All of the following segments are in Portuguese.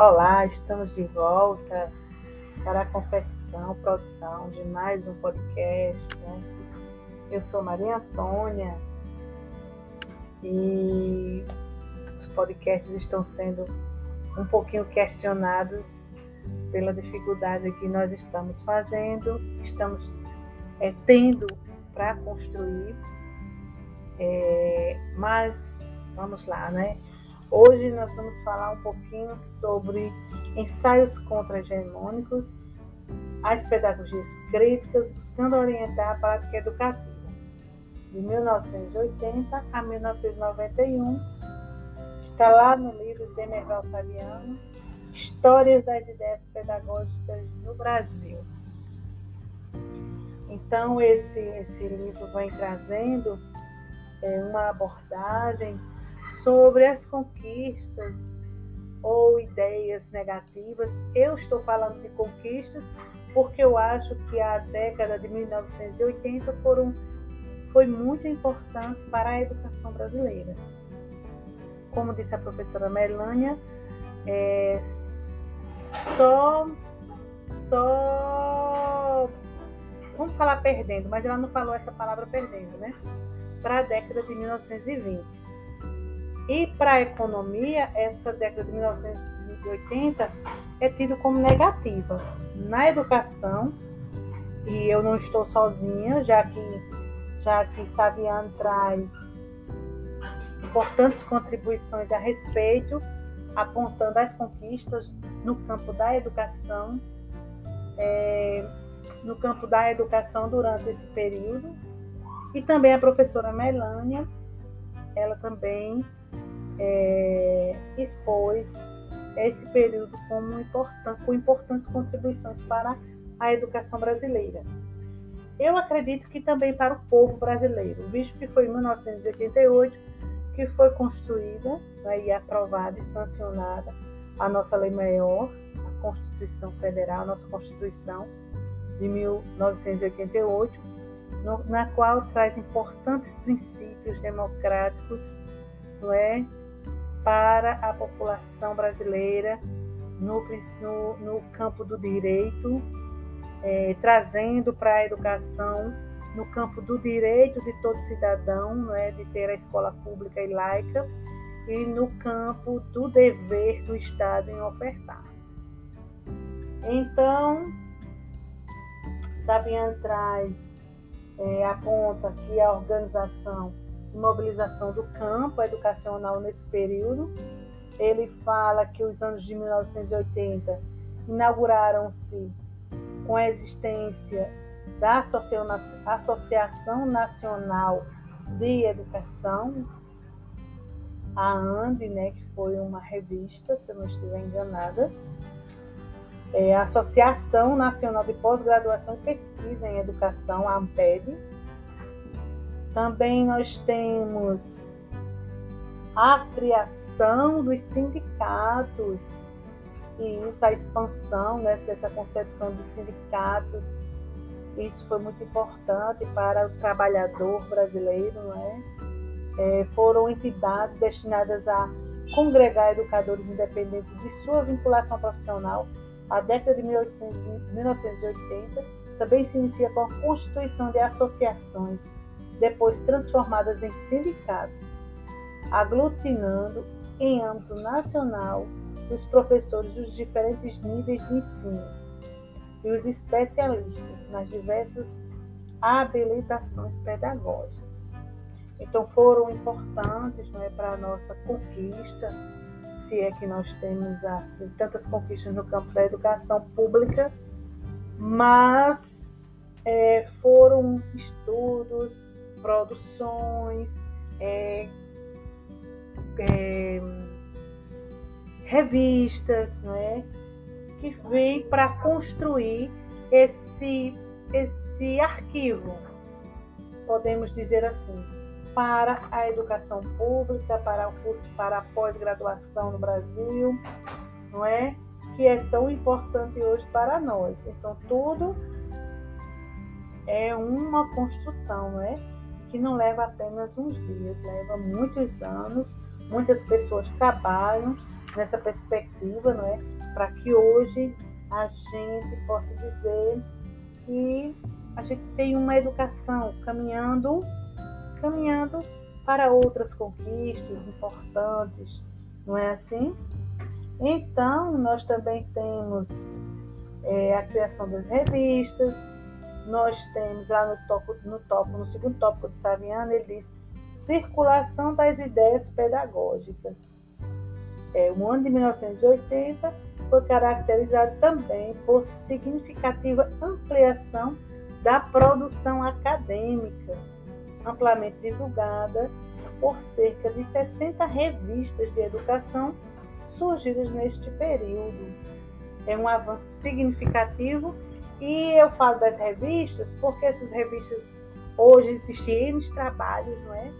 Olá, estamos de volta para a confecção, produção de mais um podcast. Né? Eu sou Maria Antônia e os podcasts estão sendo um pouquinho questionados pela dificuldade que nós estamos fazendo, estamos é, tendo para construir, é, mas vamos lá, né? Hoje nós vamos falar um pouquinho sobre ensaios contra-hegemônicos, as pedagogias críticas, buscando orientar a prática educativa, de 1980 a 1991. Está lá no livro de Demerval Saviano, Histórias das Ideias Pedagógicas no Brasil. Então, esse, esse livro vem trazendo é, uma abordagem sobre as conquistas ou ideias negativas. Eu estou falando de conquistas porque eu acho que a década de 1980 foram, foi muito importante para a educação brasileira. Como disse a professora Melânia, é, só, só, vamos falar perdendo, mas ela não falou essa palavra perdendo, né? Para a década de 1920 e para a economia, essa década de 1980 é tido como negativa. Na educação, e eu não estou sozinha, já que, já que Saviano traz importantes contribuições a respeito, apontando as conquistas no campo da educação, é, no campo da educação durante esse período. E também a professora Melânia, ela também é, expôs esse período como importante, com importantes contribuições para a educação brasileira. Eu acredito que também para o povo brasileiro, visto que foi em 1988 que foi construída né, e aprovada e sancionada a nossa lei maior, a Constituição Federal, a nossa Constituição de 1988, no, na qual traz importantes princípios democráticos, não é, para a população brasileira no, no, no campo do direito, é, trazendo para a educação no campo do direito de todo cidadão, não é, de ter a escola pública e laica, e no campo do dever do Estado em ofertar. Então, Sabian traz, é, aponta que a organização mobilização do campo educacional nesse período. Ele fala que os anos de 1980 inauguraram-se com a existência da Associação Nacional de Educação, a ANDE, né, que foi uma revista, se eu não estiver enganada, é a Associação Nacional de Pós-Graduação e Pesquisa em Educação, a AMPED, também nós temos a criação dos sindicatos, e isso, a expansão né, dessa concepção de sindicato, isso foi muito importante para o trabalhador brasileiro, não é? é foram entidades destinadas a congregar educadores independentes de sua vinculação profissional. A década de 1800, 1980 também se inicia com a constituição de associações depois transformadas em sindicatos, aglutinando em âmbito nacional os professores dos diferentes níveis de ensino e os especialistas nas diversas habilitações pedagógicas. Então foram importantes é, para a nossa conquista, se é que nós temos assim, tantas conquistas no campo da educação pública, mas é, foram estudos, produções, é, é, revistas, é, que vem para construir esse, esse arquivo, podemos dizer assim, para a educação pública, para, o curso, para a pós-graduação no Brasil, não é? Que é tão importante hoje para nós. Então, tudo é uma construção, não é? Que não leva apenas uns dias, leva muitos anos, muitas pessoas trabalham nessa perspectiva, não é? Para que hoje a gente possa dizer que a gente tem uma educação caminhando, caminhando para outras conquistas importantes, não é assim? Então, nós também temos é, a criação das revistas, nós temos lá no tópico, no, no segundo tópico de Saviano, ele diz circulação das ideias pedagógicas. É, o ano de 1980 foi caracterizado também por significativa ampliação da produção acadêmica, amplamente divulgada por cerca de 60 revistas de educação surgidas neste período. É um avanço significativo e eu falo das revistas porque essas revistas hoje existem N trabalhos não é?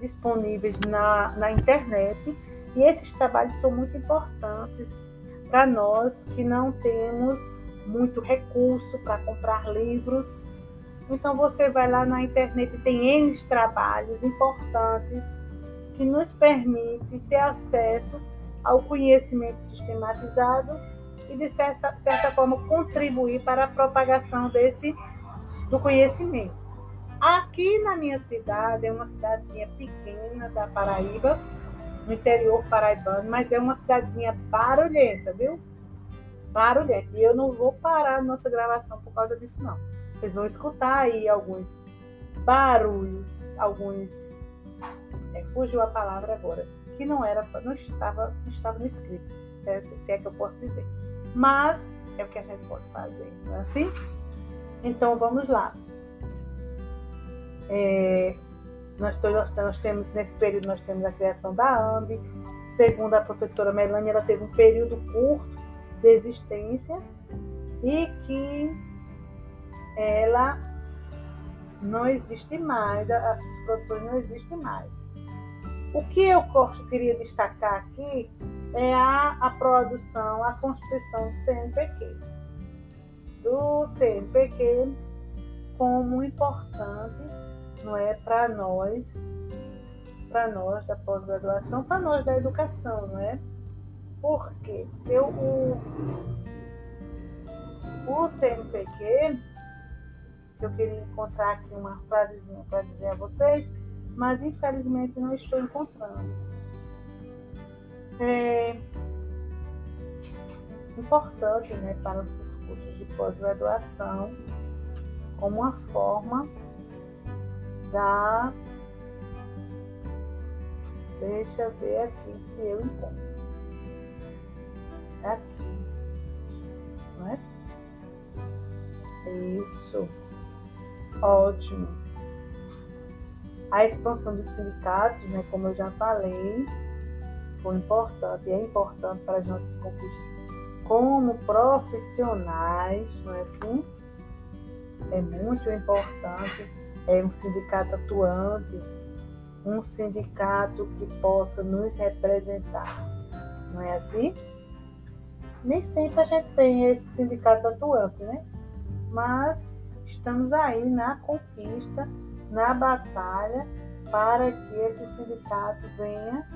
disponíveis na, na internet e esses trabalhos são muito importantes para nós que não temos muito recurso para comprar livros. Então você vai lá na internet e tem N trabalhos importantes que nos permite ter acesso ao conhecimento sistematizado e de certa, certa forma contribuir para a propagação desse do conhecimento. Aqui na minha cidade, é uma cidadezinha pequena da Paraíba, no interior paraibano, mas é uma cidadezinha barulhenta, viu? Barulhenta. E eu não vou parar a nossa gravação por causa disso, não. Vocês vão escutar aí alguns barulhos, alguns. É, fugiu a palavra agora, que não era, não estava, não estava no script, certo? se é que eu posso dizer. Mas é o que a gente pode fazer, não é assim? Então vamos lá. É, nós, nós, temos, nesse período, nós temos a criação da AMB. Segundo a professora Melanie, ela teve um período curto de existência e que ela não existe mais, as profissões não existem mais. O que eu queria destacar aqui é a, a produção, a constituição do CNPq. Do CNPq como importante não é para nós, para nós da pós-graduação, para nós da educação, não é? Por quê? Eu, o, o CNPq, eu queria encontrar aqui uma frasezinha para dizer a vocês, mas infelizmente não estou encontrando. É importante né, para os cursos de pós-graduação como uma forma da. Deixa eu ver aqui se eu encontro. Aqui. Não é? Isso. Ótimo. A expansão dos sindicatos, né, como eu já falei, foi importante é importante para as nossas conquistas como profissionais, não é assim? É muito importante é um sindicato atuante, um sindicato que possa nos representar. Não é assim? Nem sempre a gente tem esse sindicato atuante, né? Mas estamos aí na conquista, na batalha, para que esse sindicato venha,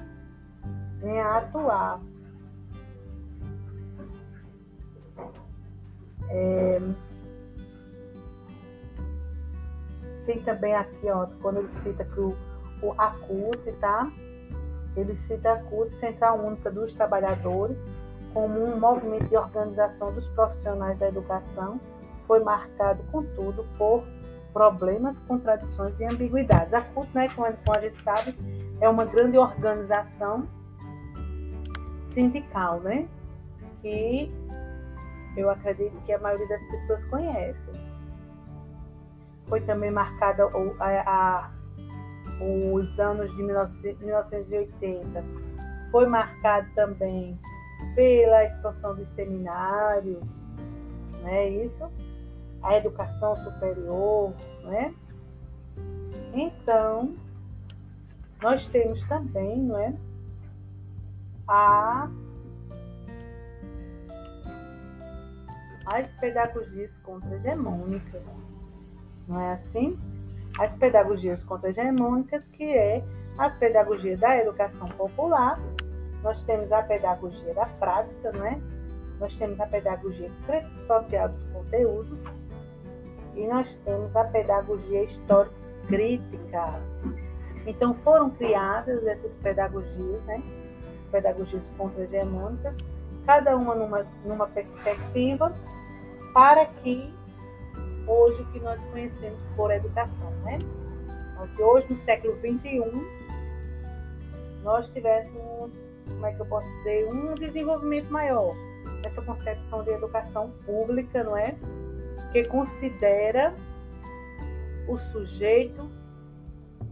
venha atuar. É, Tem também aqui, ó, quando ele cita que o, o ACUT, tá? Ele cita a CUT, Central Única dos Trabalhadores, como um movimento de organização dos profissionais da educação, foi marcado, contudo, por problemas, contradições e ambiguidades. A CUT, né, como a gente sabe, é uma grande organização sindical, né? Que eu acredito que a maioria das pessoas conhece foi também marcada a, a, os anos de 1980, foi marcado também pela expansão dos seminários, não é isso? A educação superior, né? Então, nós temos também, não é? A as pedagogias contra-hegemônicas não é assim? As pedagogias contra-hegemônicas, que é as pedagogias da educação popular, nós temos a pedagogia da prática, não é? Nós temos a pedagogia crítico-social dos conteúdos e nós temos a pedagogia histórico-crítica. Então foram criadas essas pedagogias, né? As pedagogias contra-hegemônicas, cada uma numa, numa perspectiva, para que hoje o que nós conhecemos por educação, né? Que hoje, no século XXI, nós tivéssemos, como é que eu posso dizer, um desenvolvimento maior dessa concepção de educação pública, não é? Que considera o sujeito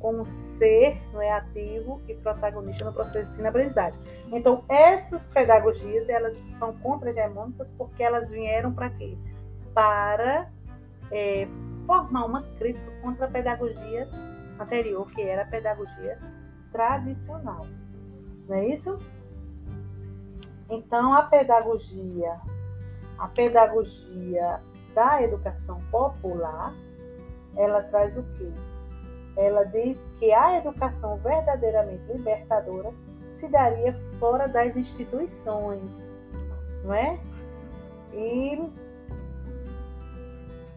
como ser não é, ativo e protagonista no processo de ensino-aprendizagem. Então, essas pedagogias, elas são contra-hegemônicas porque elas vieram para quê? Para é, formar uma crítica contra a pedagogia anterior, que era a pedagogia tradicional. Não é isso? Então, a pedagogia, a pedagogia da educação popular, ela traz o quê? Ela diz que a educação verdadeiramente libertadora se daria fora das instituições, não é? E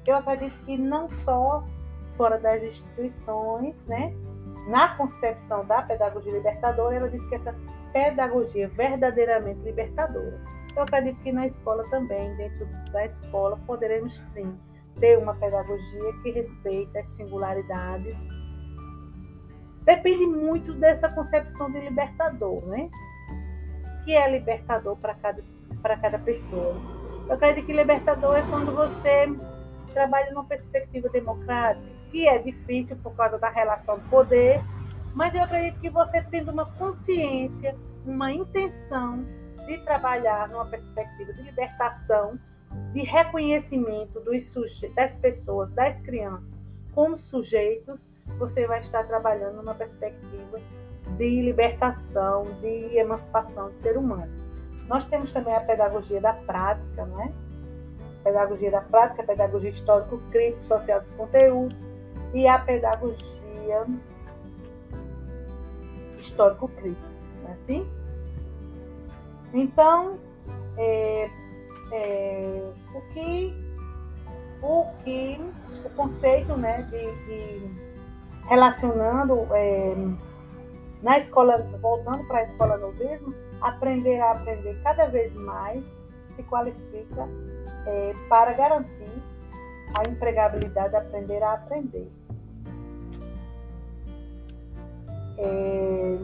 eu acredito que não só fora das instituições, né? Na concepção da pedagogia libertadora, ela diz que essa pedagogia verdadeiramente libertadora. Eu acredito que na escola também, dentro da escola, poderemos sim ter uma pedagogia que respeita as singularidades. Depende muito dessa concepção de libertador, né? Que é libertador para cada, para cada pessoa. Eu acredito que libertador é quando você trabalha numa perspectiva democrática, que é difícil por causa da relação do poder, mas eu acredito que você tendo uma consciência, uma intenção de trabalhar numa perspectiva de libertação, de reconhecimento dos das pessoas, das crianças como sujeitos, você vai estar trabalhando numa perspectiva de libertação, de emancipação do ser humano. Nós temos também a pedagogia da prática, não é? pedagogia da prática, pedagogia histórico-crítico, social dos conteúdos e a pedagogia histórico-crítico, não é assim? Então, é, é, o que o que o conceito né, de, de relacionando é, na escola, voltando para a escola novismo, aprender a aprender cada vez mais se qualifica é, para garantir a empregabilidade, aprender a aprender. É,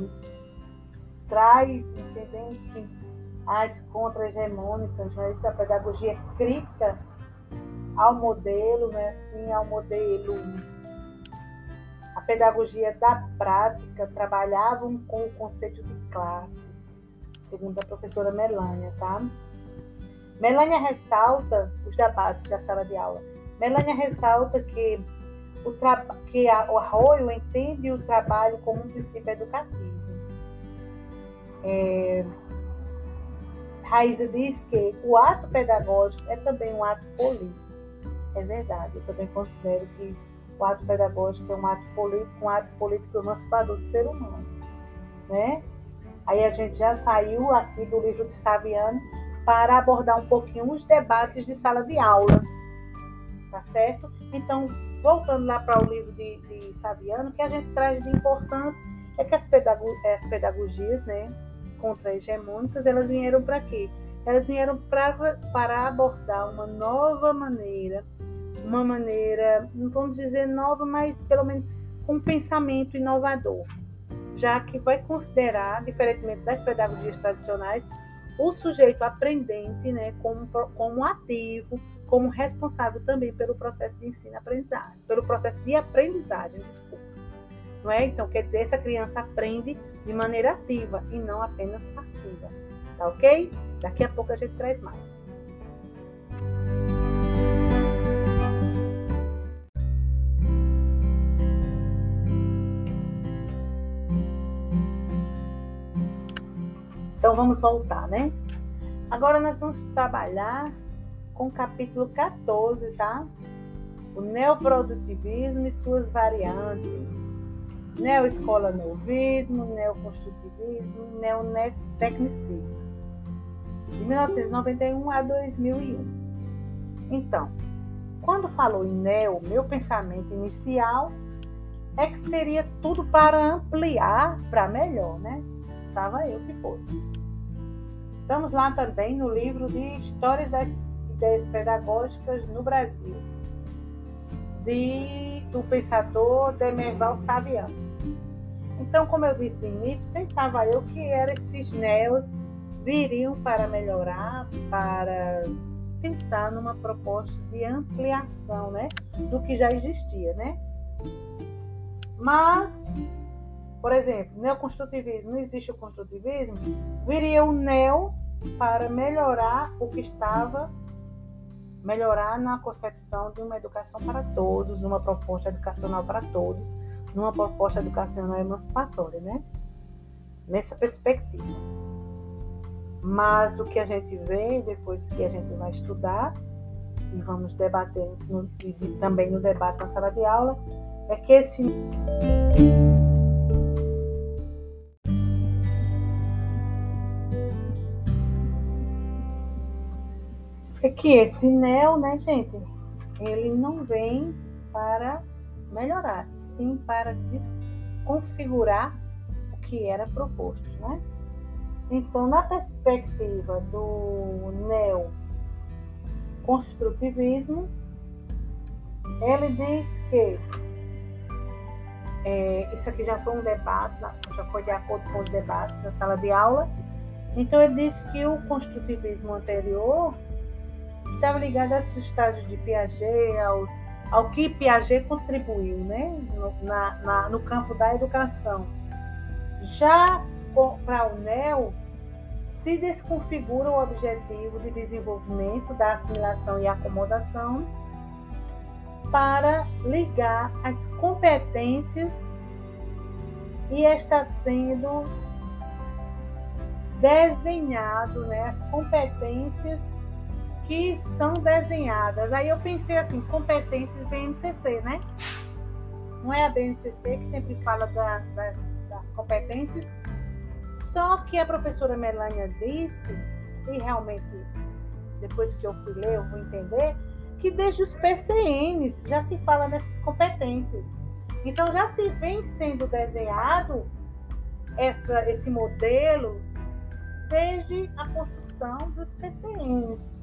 traz, entendemos que as contra-hegemônicas, né, a pedagogia crítica ao modelo, né, assim, ao modelo. A pedagogia da prática trabalhavam com o conceito de classe, segundo a professora Melânia, tá? Melania ressalta os debates da sala de aula. Melania ressalta que o, que a, o Arroio entende o trabalho como um princípio educativo. É, Raíza diz que o ato pedagógico é também um ato político. É verdade, eu também considero que o ato pedagógico é um ato político, um ato político emancipador do ser humano. Né? Aí a gente já saiu aqui do livro de Saviano para abordar um pouquinho os debates de sala de aula, tá certo? Então, voltando lá para o livro de, de Saviano, o que a gente traz de importante é que as, pedago as pedagogias, né, contra-hegemônicas, elas vieram para quê? Elas vieram pra, para abordar uma nova maneira, uma maneira, não vamos dizer nova, mas pelo menos com um pensamento inovador, já que vai considerar, diferentemente das pedagogias tradicionais, o sujeito aprendente né, como, como ativo, como responsável também pelo processo de ensino-aprendizagem, pelo processo de aprendizagem, desculpa. Não é? Então, quer dizer, essa criança aprende de maneira ativa e não apenas passiva. Tá ok? Daqui a pouco a gente traz mais. Então vamos voltar, né? Agora nós vamos trabalhar com o capítulo 14, tá? O neoprodutivismo e suas variantes. Neoescola Neoconstrutivismo, Neotecnicismo. De 1991 a 2001. Então, quando falou em neo, meu pensamento inicial é que seria tudo para ampliar para melhor, né? Pensava eu que fosse. Estamos lá também no livro de Histórias das Ideias Pedagógicas no Brasil, de, do pensador Demerval Saviano. Então, como eu disse no início, pensava eu que eram esses neos viriam para melhorar, para pensar numa proposta de ampliação, né, do que já existia, né? Mas, por exemplo, neoconstrutivismo, não existe o construtivismo, viria o neo para melhorar o que estava, melhorar na concepção de uma educação para todos, numa proposta educacional para todos, numa proposta educacional emancipatória, né? Nessa perspectiva. Mas o que a gente vê depois que a gente vai estudar e vamos debater no, e também no debate na sala de aula é que esse é que esse neo, né, gente, ele não vem para melhorar, sim para configurar o que era proposto, né? Então, na perspectiva do neoconstrutivismo, ele diz que é, isso aqui já foi um debate, já foi de acordo com os debates na sala de aula. Então, ele diz que o construtivismo anterior estava ligado a esses estágios de Piaget, aos, ao que Piaget contribuiu né, no, na, na, no campo da educação. Já para o NEL, se desconfigura o objetivo de desenvolvimento da assimilação e acomodação para ligar as competências e está sendo desenhado, né, as competências que são desenhadas. Aí eu pensei assim, competências BNCC, né? Não é a BNCC que sempre fala da, das, das competências só que a professora Melânia disse, e realmente depois que eu fui ler, eu vou entender, que desde os PCNs já se fala nessas competências. Então já se vem sendo desenhado essa, esse modelo desde a construção dos PCNs,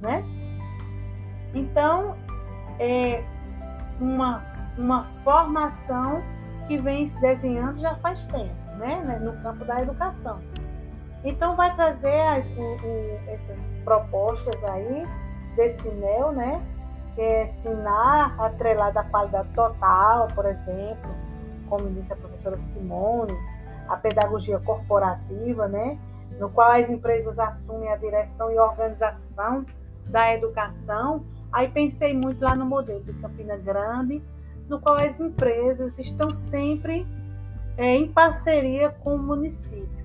né? Então é uma, uma formação que vem se desenhando já faz tempo né, né, no campo da educação. Então, vai trazer as, o, o, essas propostas aí desse NEL, né, que é ensinar atrelada à qualidade total, por exemplo, como disse a professora Simone, a pedagogia corporativa, né, no qual as empresas assumem a direção e organização da educação. Aí pensei muito lá no modelo de Campina Grande, no qual as empresas estão sempre é, em parceria com o município.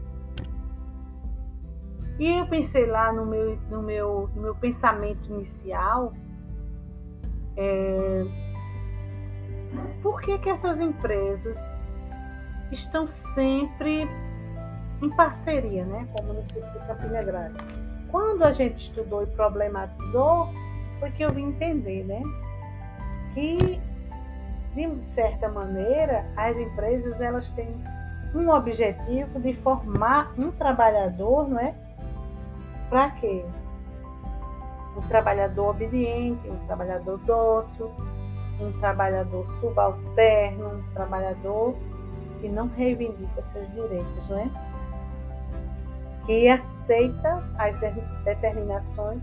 E eu pensei lá no meu, no meu, no meu pensamento inicial, é, por que, que essas empresas estão sempre em parceria né, com o município de Campina Grande? Quando a gente estudou e problematizou, foi que eu vim entender né, que de certa maneira, as empresas elas têm um objetivo de formar um trabalhador, não é? Para quê? Um trabalhador obediente, um trabalhador dócil, um trabalhador subalterno, um trabalhador que não reivindica seus direitos, não é? Que aceita as determinações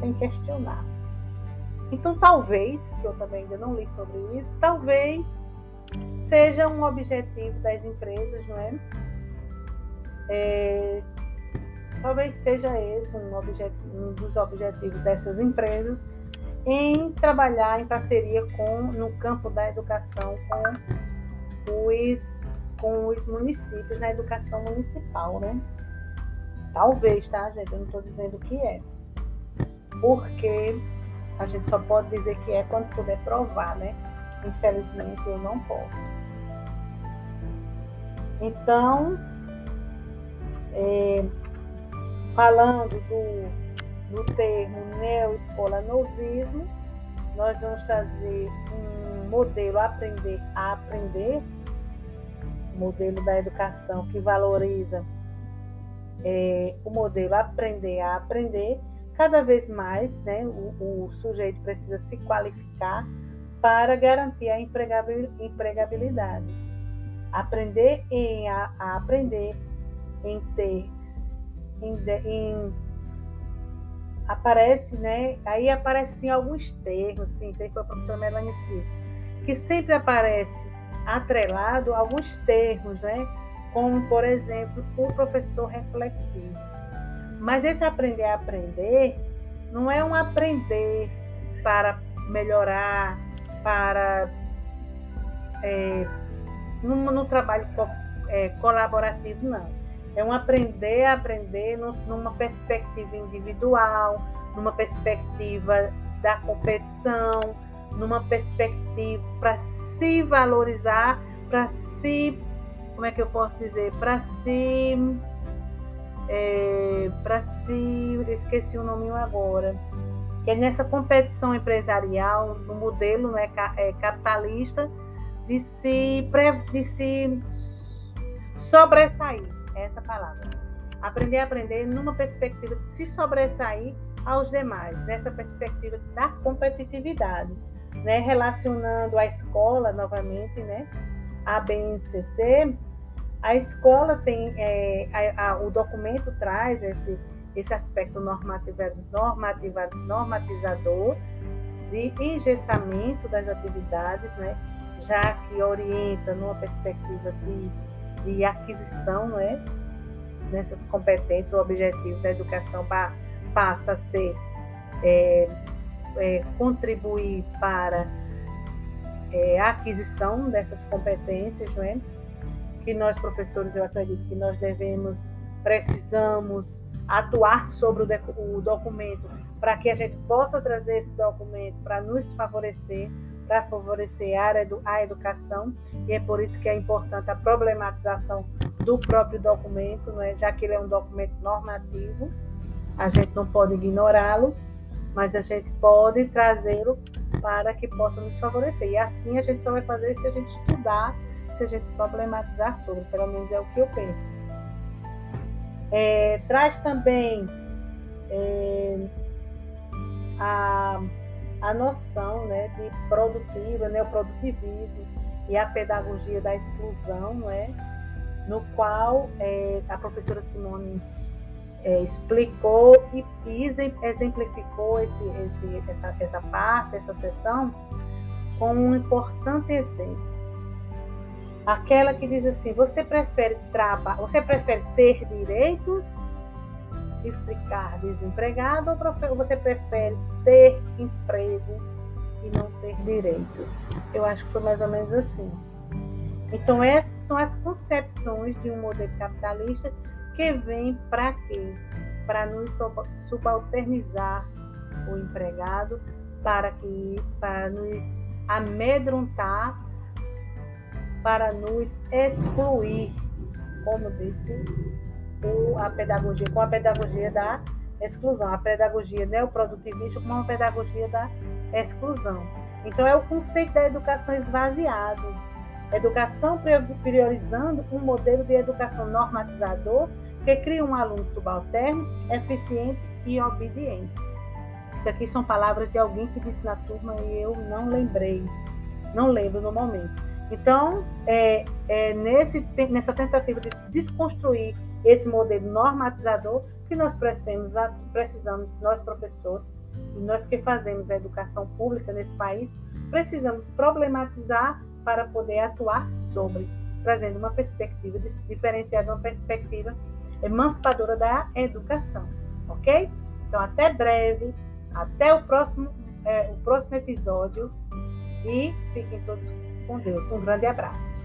sem questionar. Então, talvez, que eu também ainda não li sobre isso, talvez seja um objetivo das empresas, não é? é talvez seja esse um, um dos objetivos dessas empresas em trabalhar em parceria com no campo da educação com os, com os municípios na educação municipal, né? Talvez, tá, gente? Eu não estou dizendo que é. Porque a gente só pode dizer que é quando puder provar, né? Infelizmente eu não posso. Então, é, falando do, do termo novismo, nós vamos trazer um modelo aprender a aprender, modelo da educação que valoriza é, o modelo aprender a aprender, cada vez mais né, o, o sujeito precisa se qualificar para garantir a empregabilidade. Aprender em a, a aprender, em ter, em, em, aparece, né? Aí aparecem alguns termos, sim, aí foi a professora Melanie que disse, que sempre aparece atrelado alguns termos, né? Como, por exemplo, o professor reflexivo. Mas esse aprender a aprender não é um aprender para melhorar, para é, no, no, trabalho co, é, colaborativo, não. É um aprender a aprender no, numa perspectiva individual, numa perspectiva da competição, numa perspectiva para se valorizar, para se como é que eu posso dizer, para se, é, para se, esqueci o nome agora, que é nessa competição empresarial, no modelo né, é, capitalista, de se, de se sobressair, é essa palavra. Aprender a aprender numa perspectiva de se sobressair aos demais, nessa perspectiva da competitividade, né, relacionando a escola novamente, né, a BNCC, a escola tem, é, a, a, o documento traz esse, esse aspecto normativa, normativa, normatizador de engessamento das atividades, né? já que orienta numa perspectiva de, de aquisição né? nessas competências, o objetivo da educação passa a ser é, é, contribuir para é, a aquisição dessas competências, né? Que nós professores, eu acredito que nós devemos, precisamos atuar sobre o, documento para que a gente possa trazer esse documento para nos favorecer, para favorecer a área do, a educação, e é por isso que é importante a problematização do próprio documento, não é? já que ele é um documento normativo, a gente não pode ignorá-lo, mas a gente pode trazê-lo para que possa nos favorecer. E assim a gente só vai fazer se a gente estudar se a gente problematizar sobre, pelo menos é o que eu penso. É, traz também é, a, a noção né, de produtiva, neoprodutivismo e a pedagogia da exclusão, não é? no qual é, a professora Simone é, explicou e, exemplificou esse, esse, essa, essa parte, essa sessão, com um importante exemplo Aquela que diz assim: você prefere trabalhar, você prefere ter direitos e ficar desempregado ou você prefere ter emprego e não ter direitos? Eu acho que foi mais ou menos assim. Então essas são as concepções de um modelo capitalista que vem para quê? Para nos subalternizar o empregado, para que para nos amedrontar para nos excluir, como disse o, a pedagogia, com a pedagogia da exclusão, a pedagogia neoprodutivista como uma pedagogia da exclusão. Então, é o conceito da educação esvaziado. Educação priorizando um modelo de educação normatizador que cria um aluno subalterno, eficiente e obediente. Isso aqui são palavras de alguém que disse na turma e eu não lembrei, não lembro no momento. Então, é, é nesse, nessa tentativa de desconstruir esse modelo normatizador que nós precisamos, precisamos, nós professores, e nós que fazemos a educação pública nesse país, precisamos problematizar para poder atuar sobre, trazendo uma perspectiva diferenciada, uma perspectiva emancipadora da educação, ok? Então, até breve, até o próximo, é, o próximo episódio e fiquem todos com Deus. Um grande abraço.